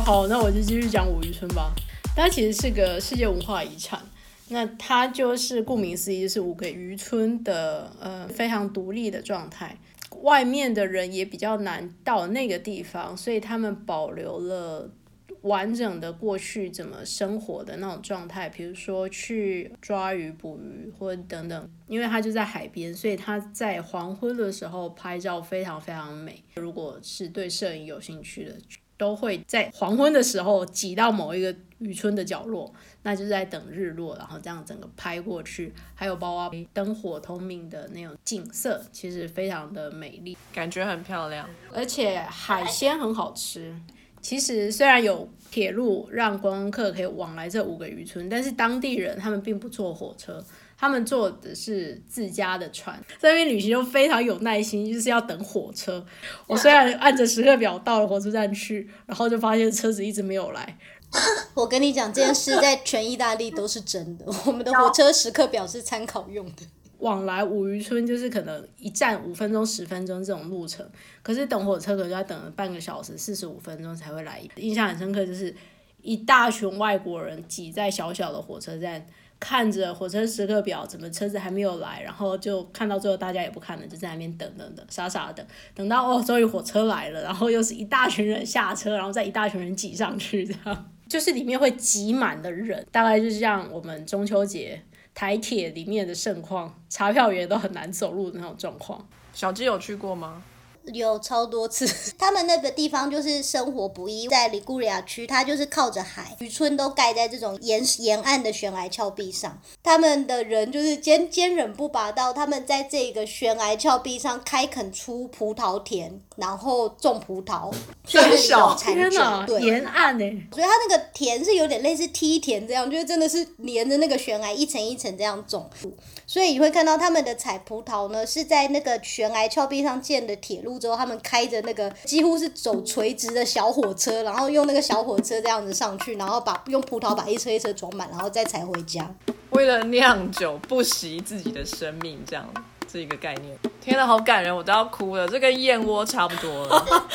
好，那我就继续讲五渔村吧。它其实是个世界文化遗产，那它就是顾名思义，就是五个渔村的呃非常独立的状态。外面的人也比较难到那个地方，所以他们保留了完整的过去怎么生活的那种状态，比如说去抓鱼、捕鱼或者等等。因为它就在海边，所以它在黄昏的时候拍照非常非常美。如果是对摄影有兴趣的，都会在黄昏的时候挤到某一个渔村的角落，那就是在等日落，然后这样整个拍过去，还有包括灯火通明的那种景色，其实非常的美丽，感觉很漂亮，而且海鲜很好吃。其实虽然有铁路让观光客可以往来这五个渔村，但是当地人他们并不坐火车。他们坐的是自家的船，在那边旅行就非常有耐心，就是要等火车。我虽然按着时刻表到了火车站去，然后就发现车子一直没有来。我跟你讲，这件事在全意大利都是真的。我们的火车时刻表是参考用的。往来五渔村就是可能一站五分钟、十分钟这种路程，可是等火车可能就要等了半个小时、四十五分钟才会来。印象很深刻，就是一大群外国人挤在小小的火车站。看着火车时刻表，怎么车子还没有来，然后就看到最后大家也不看了，就在那边等等等，傻傻的等到哦，终于火车来了，然后又是一大群人下车，然后再一大群人挤上去，这样就是里面会挤满的人，大概就是像我们中秋节台铁里面的盛况，查票员都很难走路的那种状况。小鸡有去过吗？有超多次，他们那个地方就是生活不易，在里古里亚区，它就是靠着海，渔村都盖在这种沿沿岸的悬崖峭壁上。他们的人就是坚坚忍不拔到，他们在这个悬崖峭壁上开垦出葡萄田，然后种葡萄，所以小天哪，对，沿岸呢，所以它那个田是有点类似梯田这样，就是真的是连着那个悬崖一层一层这样种。所以你会看到他们的采葡萄呢，是在那个悬崖峭壁上建的铁路之后，他们开着那个几乎是走垂直的小火车，然后用那个小火车这样子上去，然后把用葡萄把一车一车装满，然后再采回家。为了酿酒，不惜自己的生命，这样。这一个概念，天呐，好感人，我都要哭了。这跟燕窝差不多了。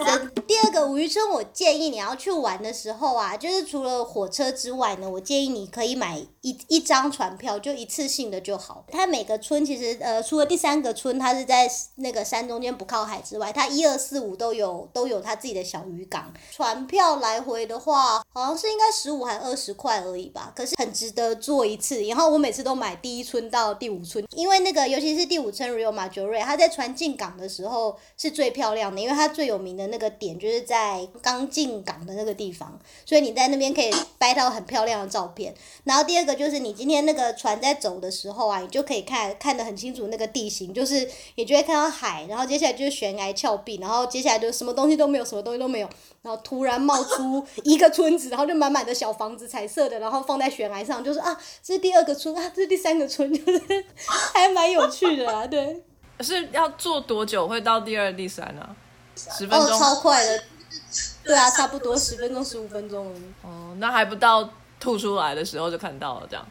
第二个五渔村，我建议你要去玩的时候啊，就是除了火车之外呢，我建议你可以买一一张船票，就一次性的就好。它每个村其实呃，除了第三个村，它是在那个山中间不靠海之外，它一二四五都有都有它自己的小渔港。船票来回的话，好像是应该十五还二十块而已吧，可是很值得坐一次。然后我每次都买第一村到第五村，因为那个尤其是。第五村 Rio 九瑞，他在船进港的时候是最漂亮的，因为它最有名的那个点就是在刚进港的那个地方，所以你在那边可以拍到很漂亮的照片。然后第二个就是你今天那个船在走的时候啊，你就可以看看得很清楚那个地形，就是你就会看到海，然后接下来就是悬崖峭壁，然后接下来就什么东西都没有，什么东西都没有，然后突然冒出一个村子，然后就满满的小房子，彩色的，然后放在悬崖上，就是啊，这是第二个村啊，这是第三个村，就是 还蛮有趣。的啊，对。是要做多久会到第二、第三呢？十分钟，超快的。对啊，差不多十分钟、十五分钟。哦，那还不到吐出来的时候就看到了，这样。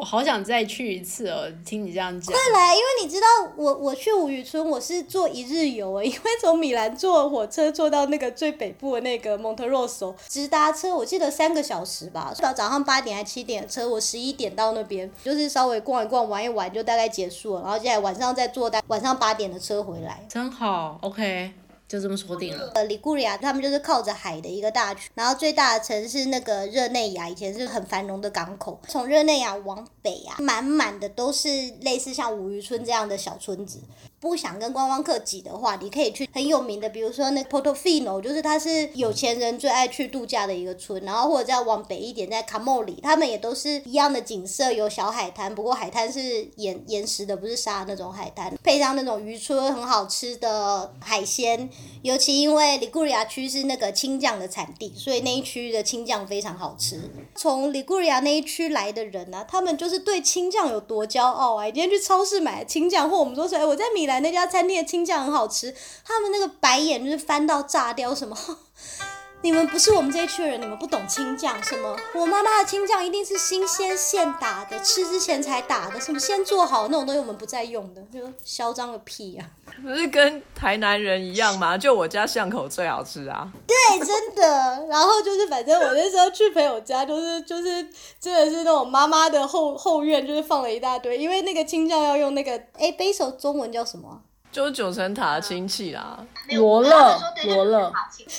我好想再去一次哦！听你这样讲，快来，因为你知道我我去五渔村，我是坐一日游诶，因为从米兰坐火车坐到那个最北部的那个蒙特罗索，直达车我记得三个小时吧，到早上八点还七点的车，我十一点到那边，就是稍微逛一逛玩一玩就大概结束了，然后接下来晚上再坐到晚上八点的车回来，真好，OK。就这么说定了。呃，里古里亚他们就是靠着海的一个大区，然后最大的城市那个热内亚以前是很繁荣的港口。从热内亚往北啊，满满的都是类似像五渔村这样的小村子。不想跟观光客挤的话，你可以去很有名的，比如说那 Portofino，就是它是有钱人最爱去度假的一个村。然后或者再往北一点，在卡莫里，他们也都是一样的景色，有小海滩，不过海滩是岩岩石的，不是沙那种海滩，配上那种渔村很好吃的海鲜。尤其因为里古里亚区是那个青酱的产地，所以那一区的青酱非常好吃。从里古里亚那一区来的人呢，他们就是对青酱有多骄傲啊！今天去超市买青酱，或我们说说，哎，我在米。那家餐厅的青酱很好吃，他们那个白眼就是翻到炸掉，什么。你们不是我们这一区的人，你们不懂青酱什么？我妈妈的青酱一定是新鲜现打的，吃之前才打的，什么先做好那种东西我们不再用的，就嚣张个屁呀、不是跟台南人一样吗？就我家巷口最好吃啊！对，真的。然后就是，反正我那时候去朋友家，就是就是真的是那种妈妈的后后院，就是放了一大堆，因为那个青酱要用那个，哎，背手中文叫什么啊？就是九层塔的亲戚啦，罗勒，罗勒，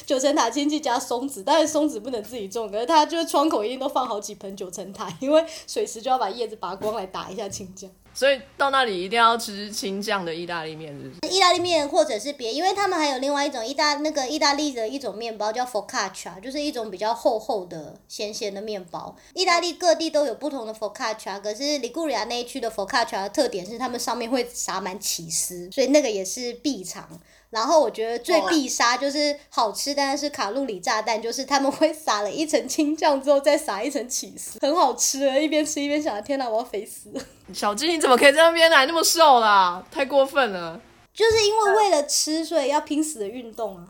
九层塔亲戚加松子，但是松子不能自己种，可是它就是窗口一定都放好几盆九层塔，因为水时就要把叶子拔光来打一下青酱。所以到那里一定要吃青酱的意大利面，是不是？意大利面或者是别，因为他们还有另外一种意大那个意大利的一种面包叫 focaccia，就是一种比较厚厚的咸咸的面包。意大利各地都有不同的 focaccia，可是里古里亚那一区的 focaccia 的特点是他们上面会撒满起司，所以那个也是必尝。然后我觉得最必杀就是好吃，但是卡路里炸弹，就是他们会撒了一层青酱之后再撒一层起司，很好吃。一边吃一边想，天哪，我要肥死了。小鸡你怎么可以在那边来那么瘦啦？太过分了！就是因为为了吃，所以要拼死的运动啊。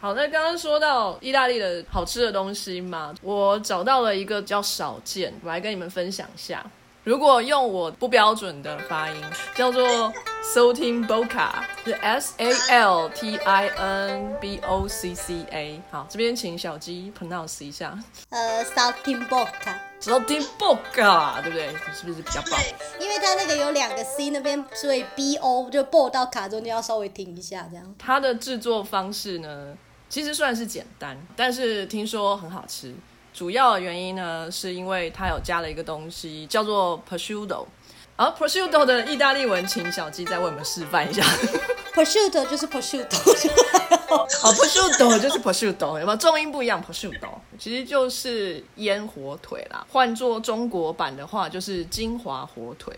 好，那刚刚说到意大利的好吃的东西嘛，我找到了一个比较少见，我来跟你们分享一下。如果用我不标准的发音，叫做 Saltin Bocca，是 S A L T I N B O C C A。好，这边请小鸡 pronounce 一下呃 s a l t i n b o c c a Saltin Bocca，对不对？是不是比较棒？因为它那个有两个 C 那边，所以 B O 就 b o 到卡中间要稍微停一下，这样。它的制作方式呢，其实算是简单，但是听说很好吃。主要的原因呢，是因为它有加了一个东西叫做 prosciutto。而 prosciutto 的意大利文，请小鸡再为我们示范一下。Prosciutto 就是 Prosciutto，好，prosciutto 就是 prosciutto，有没有重音不一样？prosciutto 其实就是腌火腿啦，换做中国版的话就是金华火腿。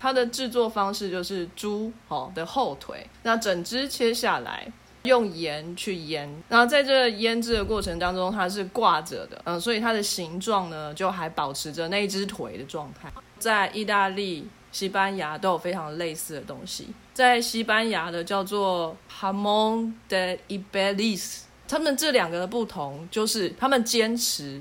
它的制作方式就是猪哦的后腿，那整只切下来，用盐去腌，然后在这腌制的过程当中，它是挂着的，嗯，所以它的形状呢就还保持着那一只腿的状态。在意大利、西班牙都有非常类似的东西，在西班牙的叫做 Hamon de Iberis，他们这两个的不同就是他们坚持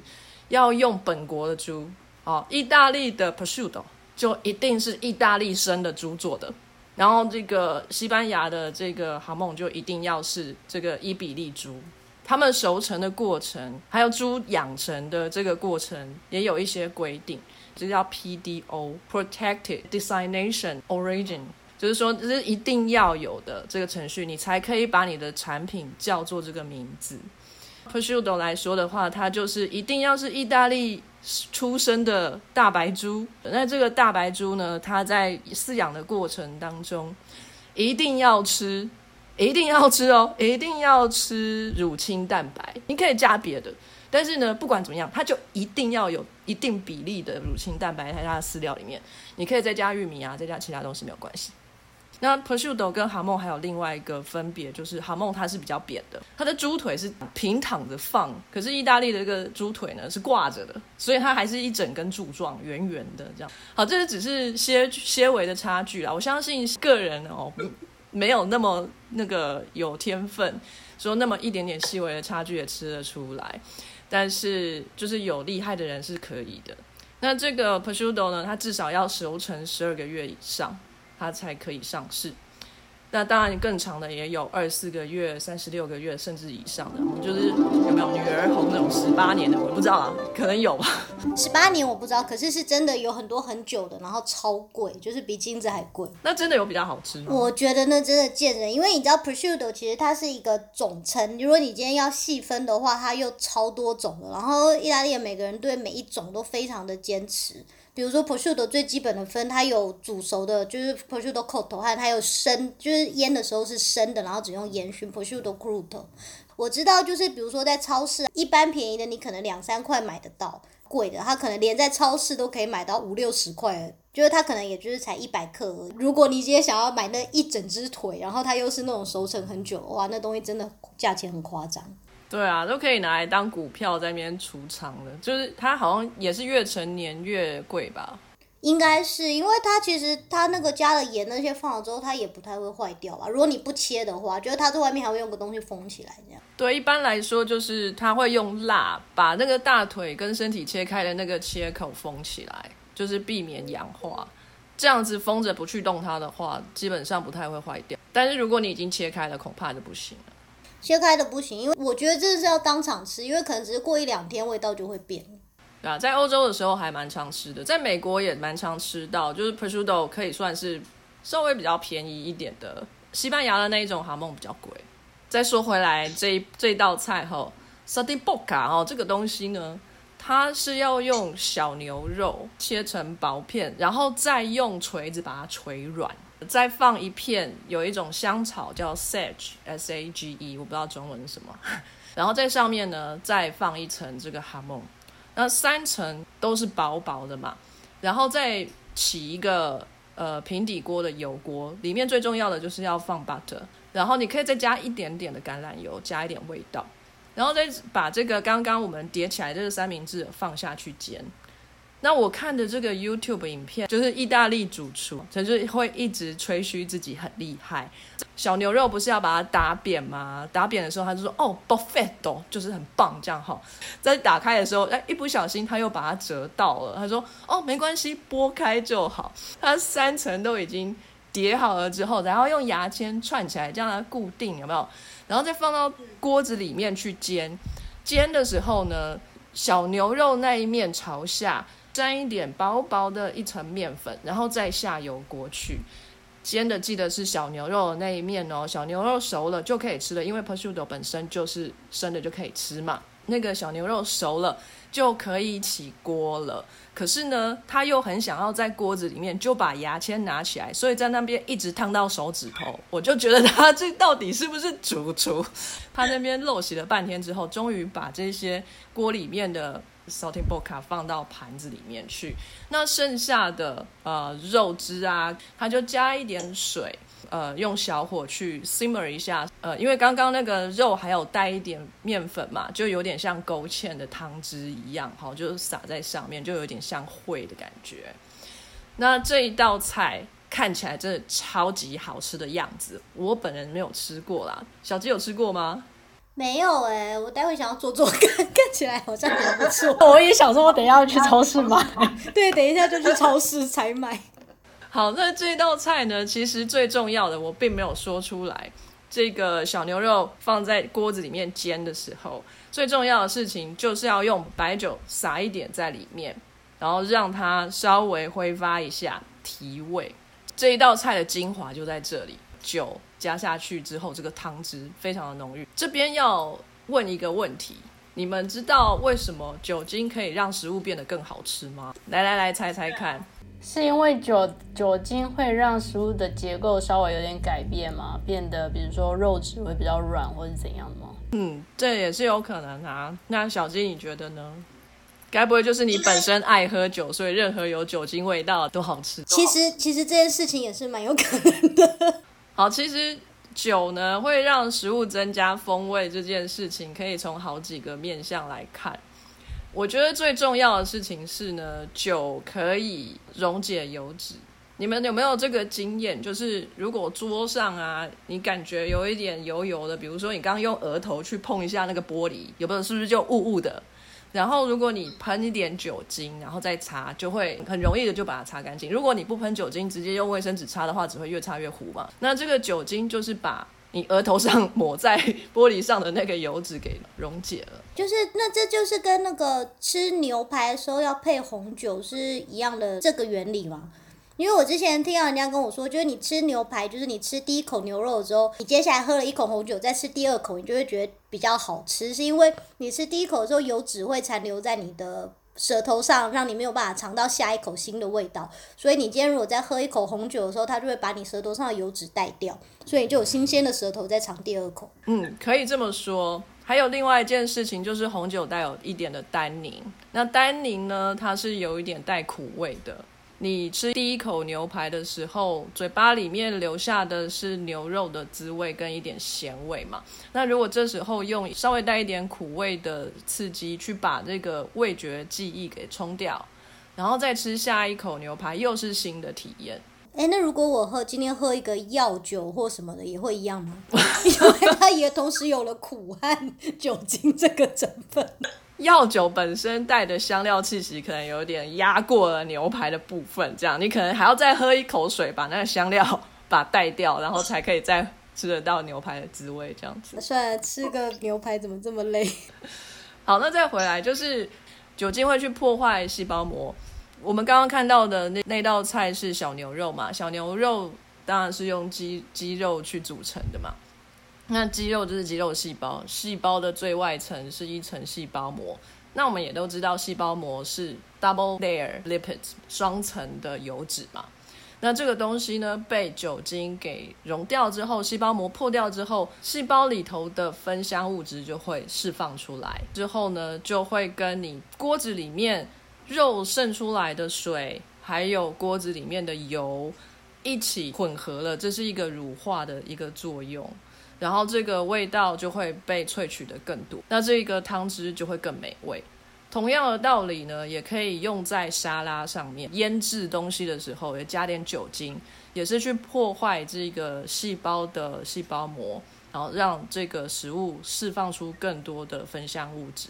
要用本国的猪，哦，意大利的 prosciutto 就一定是意大利生的猪做的。然后这个西班牙的这个哈梦就一定要是这个伊比利猪，他们熟成的过程，还有猪养成的这个过程，也有一些规定，这叫 PDO（Protected Designation Origin），就是说这是一定要有的这个程序，你才可以把你的产品叫做这个名字。Prosciutto 来说的话，它就是一定要是意大利出生的大白猪。那这个大白猪呢，它在饲养的过程当中，一定要吃，一定要吃哦，一定要吃乳清蛋白。你可以加别的，但是呢，不管怎么样，它就一定要有一定比例的乳清蛋白在它的饲料里面。你可以再加玉米啊，再加其他东西没有关系。那 prosciutto 跟哈梦还有另外一个分别，就是哈梦它是比较扁的，它的猪腿是平躺着放，可是意大利的这个猪腿呢是挂着的，所以它还是一整根柱状，圆圆的这样。好，这是只是些些微的差距啦。我相信个人哦，没有那么那个有天分，说那么一点点细微的差距也吃得出来，但是就是有厉害的人是可以的。那这个 prosciutto 呢，它至少要熟成十二个月以上。它才可以上市。那当然，更长的也有二十四个月、三十六个月，甚至以上的，就是有没有女儿红那种十八年的，我不知道啊，可能有吧。十八年我不知道，可是是真的有很多很久的，然后超贵，就是比金子还贵。那真的有比较好吃吗？我觉得那真的见人，因为你知道 prosciutto 其实它是一个总称，如果你今天要细分的话，它又超多种的。然后意大利的每个人对每一种都非常的坚持。比如说 p r o s c i u t o 最基本的分，它有煮熟的，就是 prosciutto cotto，和它有生，就是腌的时候是生的，然后只用烟熏 p r o s c i u t o crudo。我知道，就是比如说在超市，一般便宜的你可能两三块买得到，贵的它可能连在超市都可以买到五六十块，就是它可能也就是才一百克而已。如果你今天想要买那一整只腿，然后它又是那种熟成很久，哇，那东西真的价钱很夸张。对啊，都可以拿来当股票在那边储藏的，就是它好像也是越成年越贵吧。应该是因为它其实它那个加了盐那些放了之后，它也不太会坏掉吧？如果你不切的话，就是它在外面还会用个东西封起来这样。对，一般来说就是它会用蜡把那个大腿跟身体切开的那个切口封起来，就是避免氧化。这样子封着不去动它的话，基本上不太会坏掉。但是如果你已经切开了，恐怕就不行了。切开的不行，因为我觉得这是要当场吃，因为可能只是过一两天味道就会变。对啊，在欧洲的时候还蛮常吃的，在美国也蛮常吃到，就是 prosciutto 可以算是稍微比较便宜一点的。西班牙的那一种哈梦比较贵。再说回来，这这道菜哈 s a d i b o c a 哦，这个东西呢，它是要用小牛肉切成薄片，然后再用锤子把它锤软，再放一片有一种香草叫 sage s a g e，我不知道中文是什么，然后在上面呢再放一层这个哈梦。那三层都是薄薄的嘛，然后再起一个呃平底锅的油锅，里面最重要的就是要放 butter，然后你可以再加一点点的橄榄油，加一点味道，然后再把这个刚刚我们叠起来这个三明治放下去煎。那我看的这个 YouTube 影片，就是意大利主厨，就是会一直吹嘘自己很厉害。小牛肉不是要把它打扁吗？打扁的时候，他就说：“哦，buffetto，就是很棒，这样哈。”在打开的时候，哎，一不小心他又把它折到了。他说：“哦，没关系，剥开就好。”它三层都已经叠好了之后，然后用牙签串起来，这样它固定，有没有？然后再放到锅子里面去煎。煎的时候呢，小牛肉那一面朝下。沾一点薄薄的一层面粉，然后再下油锅去煎的，记得是小牛肉的那一面哦。小牛肉熟了就可以吃了，因为 p r s c i u t o 本身就是生的就可以吃嘛。那个小牛肉熟了就可以起锅了。可是呢，他又很想要在锅子里面就把牙签拿起来，所以在那边一直烫到手指头。我就觉得他这到底是不是主厨？他那边漏洗了半天之后，终于把这些锅里面的。Salting b o c a 放到盘子里面去，那剩下的呃肉汁啊，它就加一点水，呃用小火去 simmer 一下，呃因为刚刚那个肉还有带一点面粉嘛，就有点像勾芡的汤汁一样，好，就撒在上面，就有点像烩的感觉。那这一道菜看起来真的超级好吃的样子，我本人没有吃过啦，小鸡有吃过吗？没有哎，我待会想要做做看，看起来好像很不错。我也想说，我等一下要去超市买。对，等一下就去超市采买。好，那这道菜呢，其实最重要的我并没有说出来。这个小牛肉放在锅子里面煎的时候，最重要的事情就是要用白酒撒一点在里面，然后让它稍微挥发一下提味。这一道菜的精华就在这里，酒。加下去之后，这个汤汁非常的浓郁。这边要问一个问题：你们知道为什么酒精可以让食物变得更好吃吗？来来来，猜猜看，是因为酒酒精会让食物的结构稍微有点改变吗？变得比如说肉质会比较软，或是怎样吗？嗯，这也是有可能啊。那小金你觉得呢？该不会就是你本身爱喝酒，所以任何有酒精味道都好吃？其实，其实这件事情也是蛮有可能的。好，其实酒呢会让食物增加风味这件事情，可以从好几个面向来看。我觉得最重要的事情是呢，酒可以溶解油脂。你们有没有这个经验？就是如果桌上啊，你感觉有一点油油的，比如说你刚刚用额头去碰一下那个玻璃，有没有？是不是就雾雾的？然后，如果你喷一点酒精，然后再擦，就会很容易的就把它擦干净。如果你不喷酒精，直接用卫生纸擦的话，只会越擦越糊嘛。那这个酒精就是把你额头上抹在玻璃上的那个油脂给溶解了。就是，那这就是跟那个吃牛排的时候要配红酒是一样的这个原理吗？因为我之前听到人家跟我说，就是你吃牛排，就是你吃第一口牛肉的时候，你接下来喝了一口红酒，再吃第二口，你就会觉得比较好吃，是因为你吃第一口的时候，油脂会残留在你的舌头上，让你没有办法尝到下一口新的味道。所以你今天如果再喝一口红酒的时候，它就会把你舌头上的油脂带掉，所以你就有新鲜的舌头在尝第二口。嗯，可以这么说。还有另外一件事情，就是红酒带有一点的单宁，那单宁呢，它是有一点带苦味的。你吃第一口牛排的时候，嘴巴里面留下的是牛肉的滋味跟一点咸味嘛？那如果这时候用稍微带一点苦味的刺激去把这个味觉记忆给冲掉，然后再吃下一口牛排，又是新的体验。哎，那如果我喝今天喝一个药酒或什么的，也会一样吗？因为它也同时有了苦和酒精这个成分。药酒本身带的香料气息可能有点压过了牛排的部分，这样你可能还要再喝一口水，把那个香料把它带掉，然后才可以再吃得到牛排的滋味。这样子，算了，吃个牛排怎么这么累？好，那再回来就是酒精会去破坏细胞膜。我们刚刚看到的那那道菜是小牛肉嘛？小牛肉当然是用鸡鸡肉去组成的嘛。那肌肉就是肌肉细胞，细胞的最外层是一层细胞膜。那我们也都知道，细胞膜是 double layer lipids 双层的油脂嘛。那这个东西呢，被酒精给溶掉之后，细胞膜破掉之后，细胞里头的芬香物质就会释放出来，之后呢，就会跟你锅子里面肉渗出来的水，还有锅子里面的油一起混合了，这是一个乳化的一个作用。然后这个味道就会被萃取的更多，那这个汤汁就会更美味。同样的道理呢，也可以用在沙拉上面，腌制东西的时候也加点酒精，也是去破坏这个细胞的细胞膜，然后让这个食物释放出更多的芬香物质。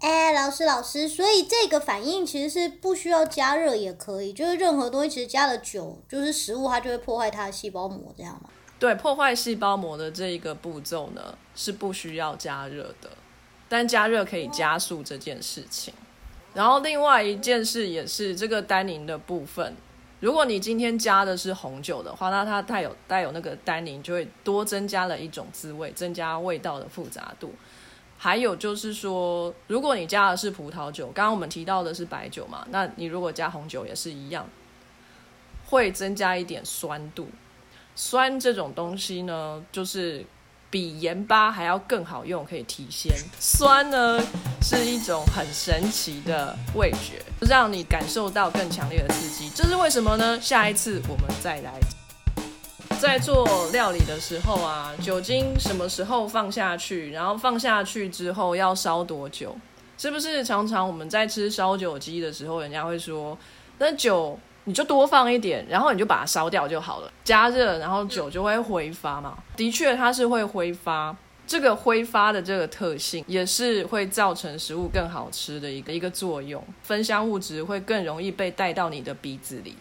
哎，老师老师，所以这个反应其实是不需要加热也可以，就是任何东西其实加了酒，就是食物它就会破坏它的细胞膜，这样吗？对破坏细胞膜的这一个步骤呢，是不需要加热的，但加热可以加速这件事情。然后另外一件事也是这个单宁的部分，如果你今天加的是红酒的话，那它带有带有那个单宁，就会多增加了一种滋味，增加味道的复杂度。还有就是说，如果你加的是葡萄酒，刚刚我们提到的是白酒嘛，那你如果加红酒也是一样，会增加一点酸度。酸这种东西呢，就是比盐巴还要更好用，可以提鲜。酸呢是一种很神奇的味觉，让你感受到更强烈的刺激。这是为什么呢？下一次我们再来。在做料理的时候啊，酒精什么时候放下去？然后放下去之后要烧多久？是不是常常我们在吃烧酒鸡的时候，人家会说那酒？你就多放一点，然后你就把它烧掉就好了。加热，然后酒就会挥发嘛。的确，它是会挥发。这个挥发的这个特性，也是会造成食物更好吃的一个一个作用。芬香物质会更容易被带到你的鼻子里，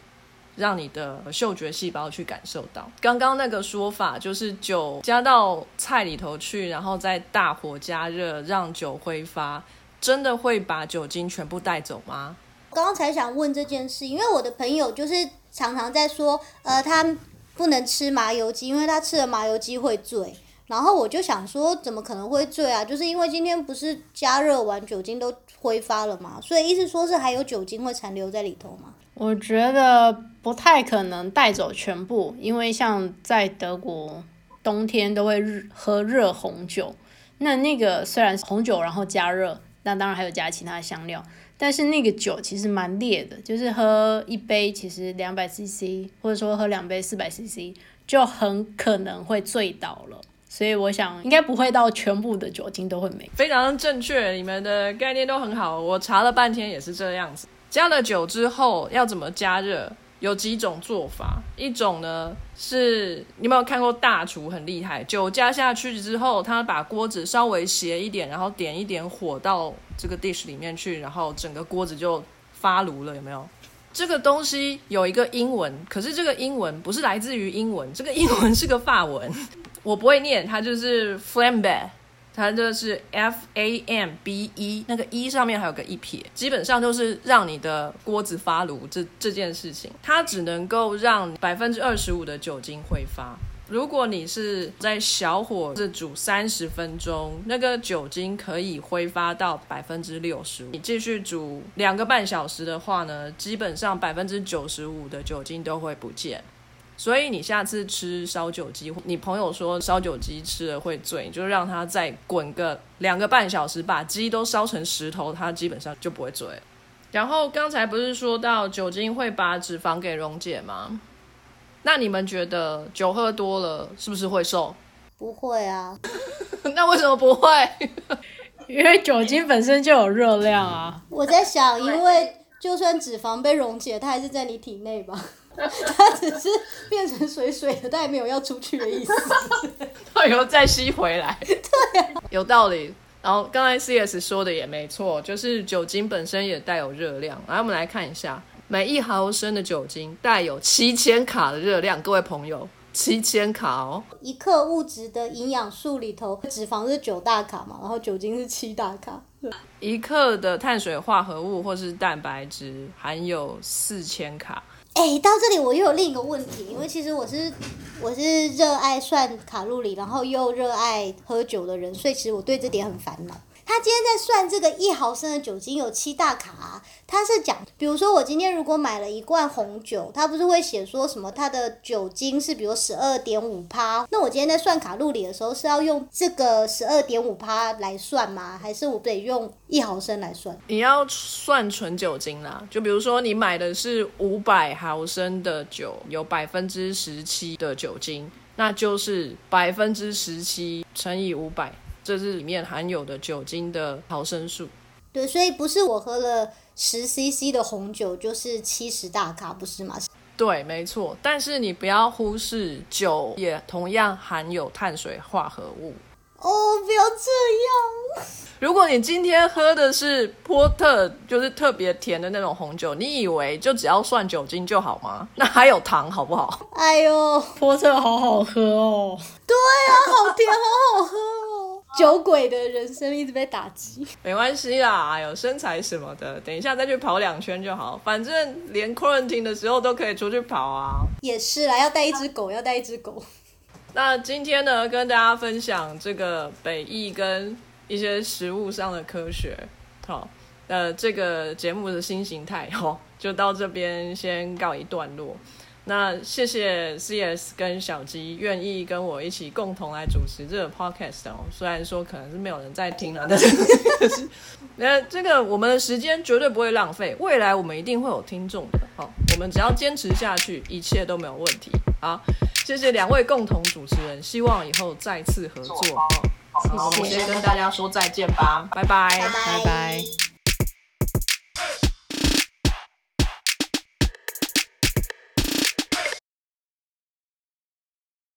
让你的嗅觉细胞去感受到。刚刚那个说法就是酒加到菜里头去，然后再大火加热，让酒挥发，真的会把酒精全部带走吗？刚才想问这件事，因为我的朋友就是常常在说，呃，他不能吃麻油鸡，因为他吃了麻油鸡会醉。然后我就想说，怎么可能会醉啊？就是因为今天不是加热完酒精都挥发了嘛，所以意思说是还有酒精会残留在里头吗？我觉得不太可能带走全部，因为像在德国冬天都会喝热红酒，那那个虽然红酒，然后加热，那当然还有加其他香料。但是那个酒其实蛮烈的，就是喝一杯其实两百 CC，或者说喝两杯四百 CC，就很可能会醉倒了。所以我想应该不会到全部的酒精都会没。非常正确，你们的概念都很好。我查了半天也是这样子。加了酒之后要怎么加热？有几种做法，一种呢是你有没有看过大厨很厉害，酒加下去之后，他把锅子稍微斜一点，然后点一点火到这个 dish 里面去，然后整个锅子就发炉了，有没有？这个东西有一个英文，可是这个英文不是来自于英文，这个英文是个法文，我不会念，它就是 flambe。它就是 F A M B E，那个 E 上面还有个一撇，基本上就是让你的锅子发炉这这件事情，它只能够让百分之二十五的酒精挥发。如果你是在小火是煮三十分钟，那个酒精可以挥发到百分之六十。你继续煮两个半小时的话呢，基本上百分之九十五的酒精都会不见。所以你下次吃烧酒鸡，你朋友说烧酒鸡吃了会醉，你就让他再滚个两个半小时，把鸡都烧成石头，他基本上就不会醉。然后刚才不是说到酒精会把脂肪给溶解吗？那你们觉得酒喝多了是不是会瘦？不会啊。那为什么不会？因为酒精本身就有热量啊。我在想，因为。就算脂肪被溶解，它还是在你体内吧？它只是变成水水的，但也没有要出去的意思。以后再吸回来。对、有道理。然后刚才 C.S 说的也没错，就是酒精本身也带有热量。来，我们来看一下，每一毫升的酒精带有七千卡的热量，各位朋友，七千卡哦。一克物质的营养素里头，脂肪是九大卡嘛，然后酒精是七大卡。一克的碳水化合物或是蛋白质含有四千卡。哎，到这里我又有另一个问题，因为其实我是我是热爱算卡路里，然后又热爱喝酒的人，所以其实我对这点很烦恼。他今天在算这个一毫升的酒精有七大卡，他是讲，比如说我今天如果买了一罐红酒，他不是会写说什么它的酒精是比如十二点五趴，那我今天在算卡路里的时候是要用这个十二点五趴来算吗？还是我得用一毫升来算？你要算纯酒精啦，就比如说你买的是五百毫升的酒，有百分之十七的酒精，那就是百分之十七乘以五百。这是里面含有的酒精的毫升数。对，所以不是我喝了十 CC 的红酒就是七十大卡，不是吗？对，没错。但是你不要忽视，酒也同样含有碳水化合物。哦，不要这样。如果你今天喝的是波特，就是特别甜的那种红酒，你以为就只要算酒精就好吗？那还有糖，好不好？哎呦，波特好好喝哦。对啊，好甜，好好喝哦。酒鬼的人生一直被打击，没关系啦，有身材什么的，等一下再去跑两圈就好，反正连 quarantine 的时候都可以出去跑啊。也是啦，要带一只狗，要带一只狗。那今天呢，跟大家分享这个北艺跟一些食物上的科学，好，呃，这个节目的新形态，哈，就到这边先告一段落。那谢谢 C.S 跟小鸡愿意跟我一起共同来主持这个 podcast 哦。虽然说可能是没有人在听了，但是 那这个我们的时间绝对不会浪费，未来我们一定会有听众的。好，我们只要坚持下去，一切都没有问题。好，谢谢两位共同主持人，希望以后再次合作。好，我们先跟大家说再见吧，拜拜，拜拜。